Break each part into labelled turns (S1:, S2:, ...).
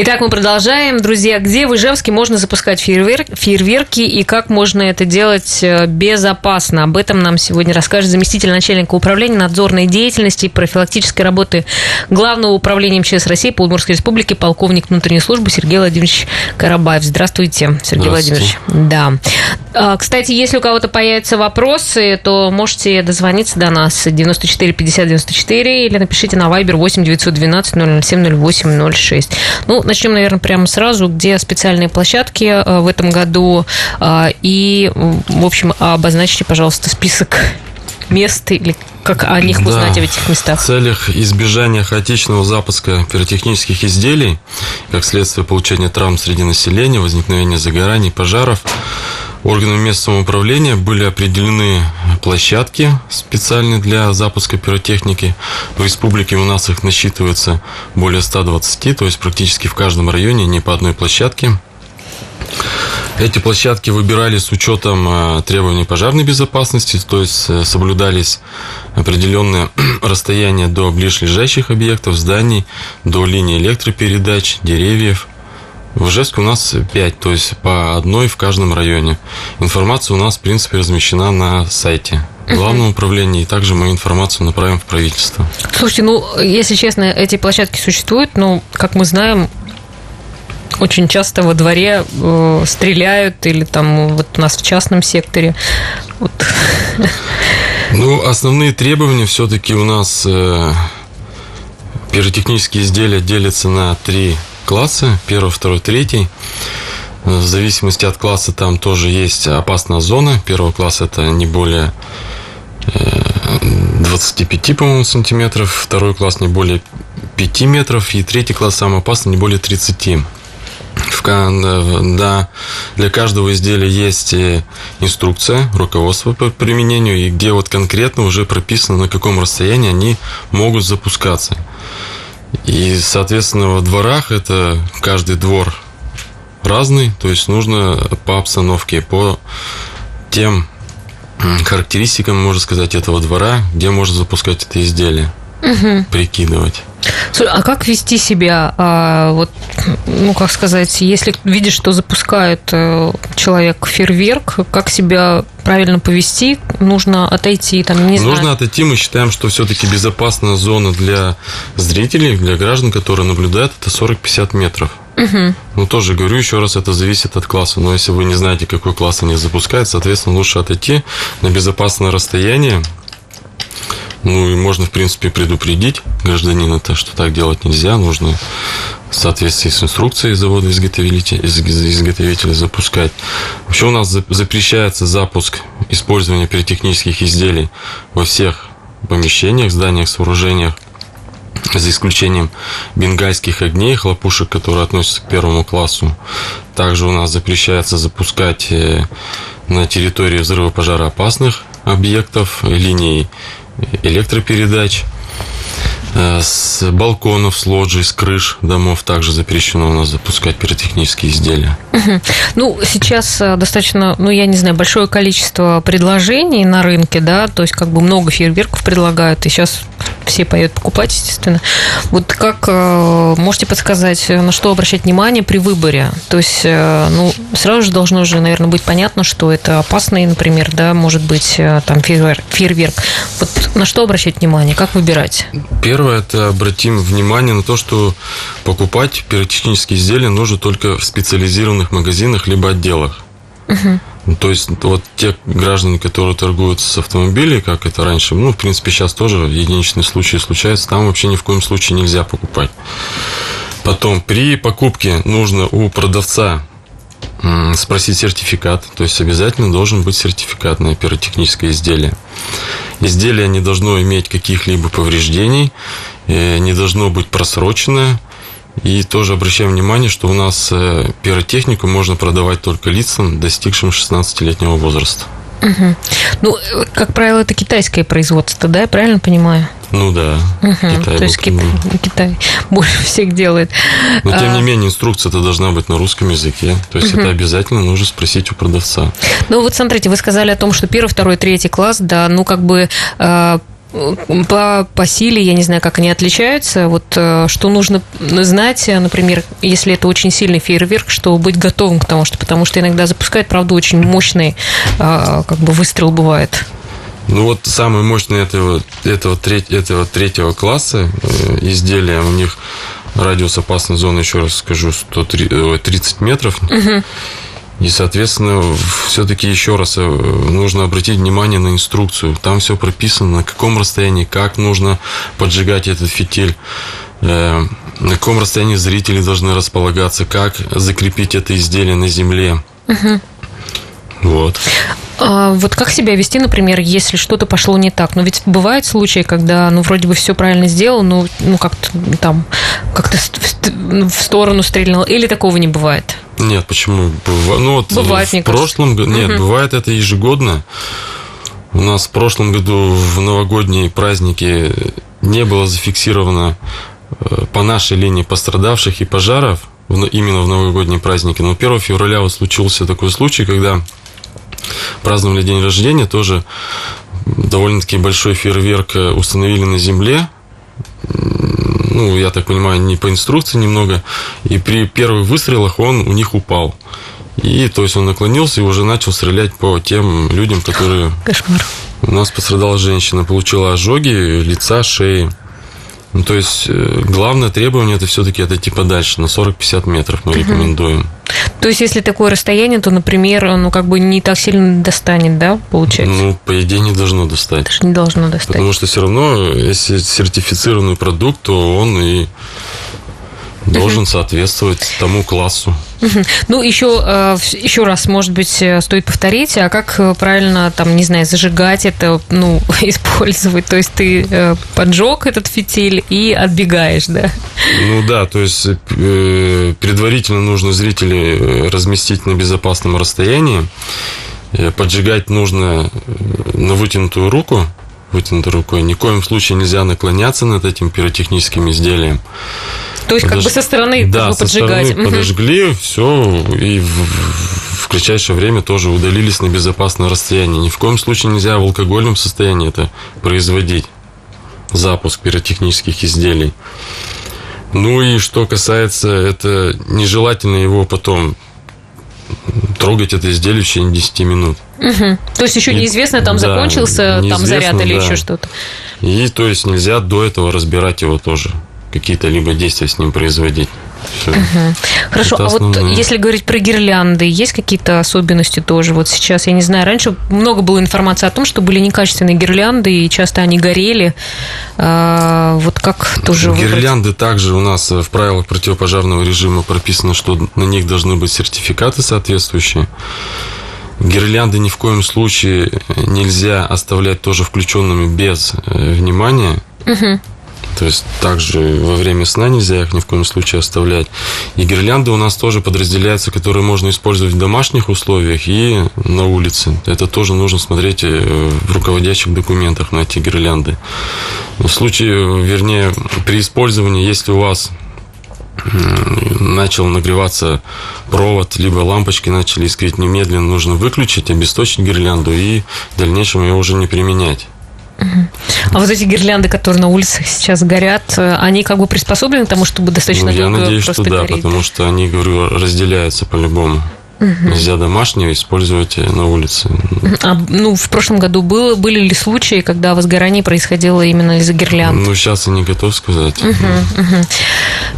S1: Итак, мы продолжаем. Друзья, где в Ижевске можно запускать фейерверк, фейерверки и как можно это делать э, безопасно? Об этом нам сегодня расскажет заместитель начальника управления надзорной деятельности и профилактической работы Главного управления МЧС России по Удмуртской Республике полковник внутренней службы Сергей Владимирович Карабаев. Здравствуйте, Сергей Владимирович. Да. А, кстати, если у кого-то появятся вопросы, то можете дозвониться до нас 94 50 94 или напишите на Viber 8 912 007 08 06. Ну, начнем, наверное, прямо сразу, где специальные площадки э, в этом году. Э, и, в общем, обозначьте, пожалуйста, список мест или как о них да. узнать в этих местах?
S2: В целях избежания хаотичного запуска пиротехнических изделий, как следствие получения травм среди населения, возникновения загораний, пожаров, органами местного самоуправления были определены площадки специальные для запуска пиротехники. В республике у нас их насчитывается более 120, то есть практически в каждом районе не по одной площадке. Эти площадки выбирались с учетом э, требований пожарной безопасности, то есть э, соблюдались определенные расстояния до ближайших объектов, зданий, до линии электропередач, деревьев – в Ижевске у нас 5, то есть по одной в каждом районе. Информация у нас, в принципе, размещена на сайте главного управления, и также мы информацию направим в правительство.
S1: Слушайте, ну, если честно, эти площадки существуют, но, как мы знаем, очень часто во дворе э, стреляют или там вот у нас в частном секторе. Вот.
S2: Ну, основные требования все-таки у нас э, пиротехнические изделия делятся на три классы, первый, второй, третий. В зависимости от класса там тоже есть опасная зона. Первый класс это не более 25, э, по-моему, сантиметров, второй класс не более 5 метров, и третий класс самый опасный, не более 30. В, да, для каждого изделия есть э, инструкция, руководство по применению, и где вот конкретно уже прописано, на каком расстоянии они могут запускаться. И, соответственно, во дворах это каждый двор разный, то есть нужно по обстановке, по тем характеристикам, можно сказать, этого двора, где можно запускать это изделие, угу. прикидывать.
S1: Слушай, а как вести себя, а, вот, ну, как сказать, если видишь, что запускает э, человек фейерверк, как себя правильно повести? Нужно отойти, там, не
S2: знаю. Нужно отойти, мы считаем, что все-таки безопасная зона для зрителей, для граждан, которые наблюдают, это 40-50 метров. Угу. Ну, тоже говорю еще раз, это зависит от класса. Но если вы не знаете, какой класс они запускают, соответственно, лучше отойти на безопасное расстояние, ну и можно, в принципе, предупредить гражданина, то, что так делать нельзя, нужно в соответствии с инструкцией завода изготовителя, изготовителя запускать. Вообще у нас запрещается запуск использования пиротехнических изделий во всех помещениях, зданиях, сооружениях, за исключением бенгальских огней, хлопушек, которые относятся к первому классу. Также у нас запрещается запускать э, на территории взрывопожароопасных объектов линий электропередач, э, с балконов, с лоджий, с крыш домов также запрещено у нас запускать пиротехнические изделия.
S1: Ну, сейчас э, достаточно, ну, я не знаю, большое количество предложений на рынке, да, то есть как бы много фейерверков предлагают, и сейчас все поедут покупать, естественно. Вот как э, можете подсказать, на что обращать внимание при выборе? То есть, э, ну, сразу же должно же, наверное, быть понятно, что это опасный, например, да, может быть, э, там, фейерверк. Вот на что обращать внимание? Как выбирать?
S2: Первое, это обратим внимание на то, что покупать пиротехнические изделия нужно только в специализированных магазинах либо отделах. Угу. Ну, то есть вот те граждане, которые торгуют с автомобилей, как это раньше, ну, в принципе, сейчас тоже единичные случаи случаются, там вообще ни в коем случае нельзя покупать. Потом, при покупке нужно у продавца спросить сертификат, то есть обязательно должен быть сертификат на пиротехническое изделие. Изделие не должно иметь каких-либо повреждений, э, не должно быть просроченное, и тоже обращаем внимание, что у нас э, пиротехнику можно продавать только лицам, достигшим 16-летнего возраста.
S1: Угу. Ну, как правило, это китайское производство, да, я правильно понимаю?
S2: Ну да,
S1: угу, Китай. То есть Китай, Китай больше всех делает.
S2: Но тем не а. менее инструкция-то должна быть на русском языке. То есть угу. это обязательно нужно спросить у продавца.
S1: Ну вот смотрите, вы сказали о том, что первый, второй, третий класс, да, ну как бы а, по, по силе, я не знаю, как они отличаются. Вот э, что нужно знать, например, если это очень сильный фейерверк, что быть готовым к тому, что потому что иногда запускают, правда, очень мощный как бы выстрел бывает.
S2: Ну вот самый мощный этого, этого, треть, этого третьего класса э, изделия, у них радиус опасной зоны, еще раз скажу, 130, 30 метров. Угу. И, соответственно, все-таки еще раз э, нужно обратить внимание на инструкцию. Там все прописано, на каком расстоянии, как нужно поджигать этот фитиль, э, на каком расстоянии зрители должны располагаться, как закрепить это изделие на земле. Угу. Вот.
S1: А вот как себя вести, например, если что-то пошло не так? Ну, ведь бывают случаи, когда, ну, вроде бы все правильно сделал, но, ну, как-то там, как-то в сторону стрельнул, или такого не бывает?
S2: Нет, почему? Ну, вот бывает, в прошлом году, нет, угу. бывает это ежегодно. У нас в прошлом году в новогодние праздники не было зафиксировано э, по нашей линии пострадавших и пожаров именно в новогодние праздники. Но 1 февраля вот случился такой случай, когда праздновали день рождения, тоже довольно-таки большой фейерверк э, установили на земле. Ну, я так понимаю, не по инструкции немного. И при первых выстрелах он у них упал. И то есть он наклонился и уже начал стрелять по тем людям, которые...
S1: Кошмар.
S2: У нас пострадала женщина, получила ожоги лица, шеи. Ну, то есть э, главное требование это все-таки отойти подальше, на 40-50 метров мы угу. рекомендуем.
S1: То есть, если такое расстояние, то, например, ну, как бы не так сильно достанет, да, получается?
S2: Ну, по идее, не должно достать.
S1: Даже не должно достать.
S2: Потому что все равно, если сертифицированный продукт, то он и должен соответствовать тому классу.
S1: Ну, еще, э, еще раз, может быть, э, стоит повторить, а как э, правильно, там, не знаю, зажигать это, ну, использовать? То есть ты поджег этот фитиль и отбегаешь, да?
S2: Ну да, то есть предварительно нужно зрителей разместить на безопасном расстоянии. Поджигать нужно на вытянутую руку, вытянутой рукой. Ни в коем случае нельзя наклоняться над этим пиротехническим изделием.
S1: То есть, Подож... как бы со стороны
S2: да, со поджигать. Стороны подожгли, все, и в, в кратчайшее время тоже удалились на безопасное расстояние. Ни в коем случае нельзя в алкогольном состоянии это производить. Запуск пиротехнических изделий. Ну и что касается, это нежелательно его потом трогать это изделие в течение 10 минут.
S1: Угу. То есть еще неизвестно, там да, закончился там заряд или да. еще что-то.
S2: И то есть нельзя до этого разбирать его тоже какие-то либо действия с ним производить.
S1: Угу. Хорошо, Это а вот если говорить про гирлянды, есть какие-то особенности тоже? Вот сейчас, я не знаю, раньше много было информации о том, что были некачественные гирлянды, и часто они горели. А, вот как тоже
S2: Гирлянды выбрать? также у нас в правилах противопожарного режима прописано, что на них должны быть сертификаты соответствующие. Гирлянды ни в коем случае нельзя оставлять тоже включенными без э, внимания. Угу. То есть также во время сна нельзя их ни в коем случае оставлять. И гирлянды у нас тоже подразделяются, которые можно использовать в домашних условиях и на улице. Это тоже нужно смотреть э, в руководящих документах на эти гирлянды. В случае, вернее, при использовании, если у вас начал нагреваться провод, либо лампочки начали искрить немедленно, нужно выключить, обесточить гирлянду и в дальнейшем ее уже не применять.
S1: А вот эти гирлянды, которые на улицах сейчас горят, э, они как бы приспособлены к тому, чтобы достаточно
S2: ну, Я надеюсь, что да, гореть, потому что они, говорю, разделяются по-любому. Угу. Нельзя домашнего использовать на улице.
S1: А ну, в прошлом году было, были ли случаи, когда возгорание происходило именно из-за гирлянд?
S2: Ну, сейчас я не готов сказать. Угу,
S1: угу.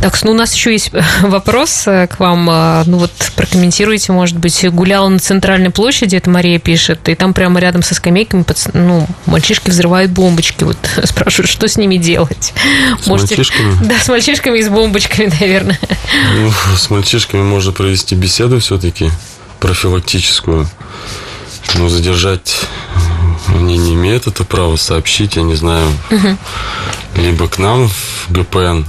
S1: Так, ну, у нас еще есть вопрос э, к вам. Э, ну, вот прокомментируйте, может быть, гуляла на центральной площади, это Мария пишет, и там прямо рядом со скамейками ну, мальчишки взрывают бомбочки. Вот спрашивают, что с ними делать?
S2: С Можете... мальчишками?
S1: Да, с мальчишками и с бомбочками, наверное.
S2: Ну, с мальчишками можно провести беседу все-таки профилактическую. Но задержать они не имеют это право сообщить, я не знаю, угу. либо к нам в ГПН,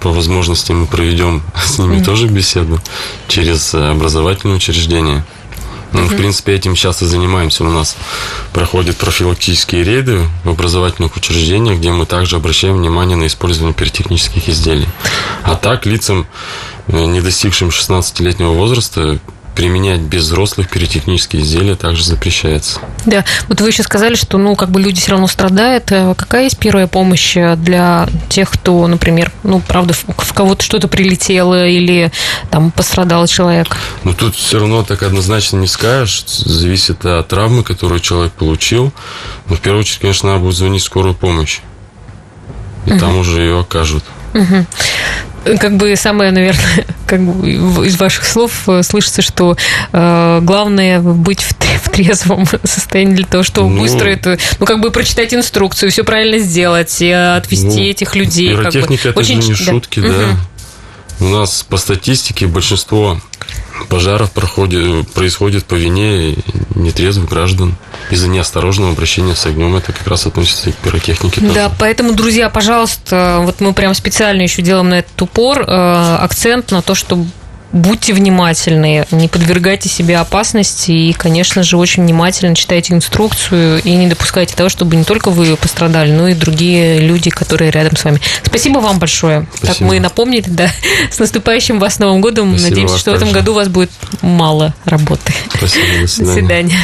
S2: по возможности мы проведем с ними угу. тоже беседу через образовательное учреждение. Ну, в принципе, этим сейчас и занимаемся. У нас проходят профилактические рейды в образовательных учреждениях, где мы также обращаем внимание на использование пиротехнических изделий. А так лицам, э, не достигшим 16-летнего возраста, применять без взрослых пиротехнические изделия также запрещается.
S1: Да, вот вы еще сказали, что, ну, как бы люди все равно страдают. Э, какая есть первая помощь э, для тех, кто, например, ну, правда, в кого-то что-то прилетело или там пострадал человек?
S2: Ну, тут все равно так однозначно не скажешь. Зависит от травмы, которую человек получил. Но в первую очередь, конечно, надо будет звонить в скорую помощь. И угу. там уже ее окажут.
S1: Угу. Как бы самое, наверное, как бы из ваших слов э, слышится, что э, главное быть в, в трезвом состоянии для того, чтобы ну, быстро это, ну как бы прочитать инструкцию, все правильно сделать, и отвести ну, этих людей.
S2: Пиротехника как бы. это Очень... же не шутки, да. да. Угу. У нас по статистике большинство пожаров проходит, происходит по вине нетрезвых граждан. Из-за неосторожного обращения с огнем это как раз относится и к пиротехнике.
S1: Да, тоже. поэтому, друзья, пожалуйста, вот мы прям специально еще делаем на этот упор, э, акцент на то, что будьте внимательны, не подвергайте себе опасности и, конечно же, очень внимательно читайте инструкцию и не допускайте того, чтобы не только вы пострадали, но и другие люди, которые рядом с вами. Спасибо вам большое. Спасибо. Так мы напомнили, да, с наступающим вас Новым годом.
S2: Спасибо
S1: Надеемся, что
S2: также.
S1: в этом году у вас будет мало работы.
S2: Спасибо, до свидания.
S1: До свидания.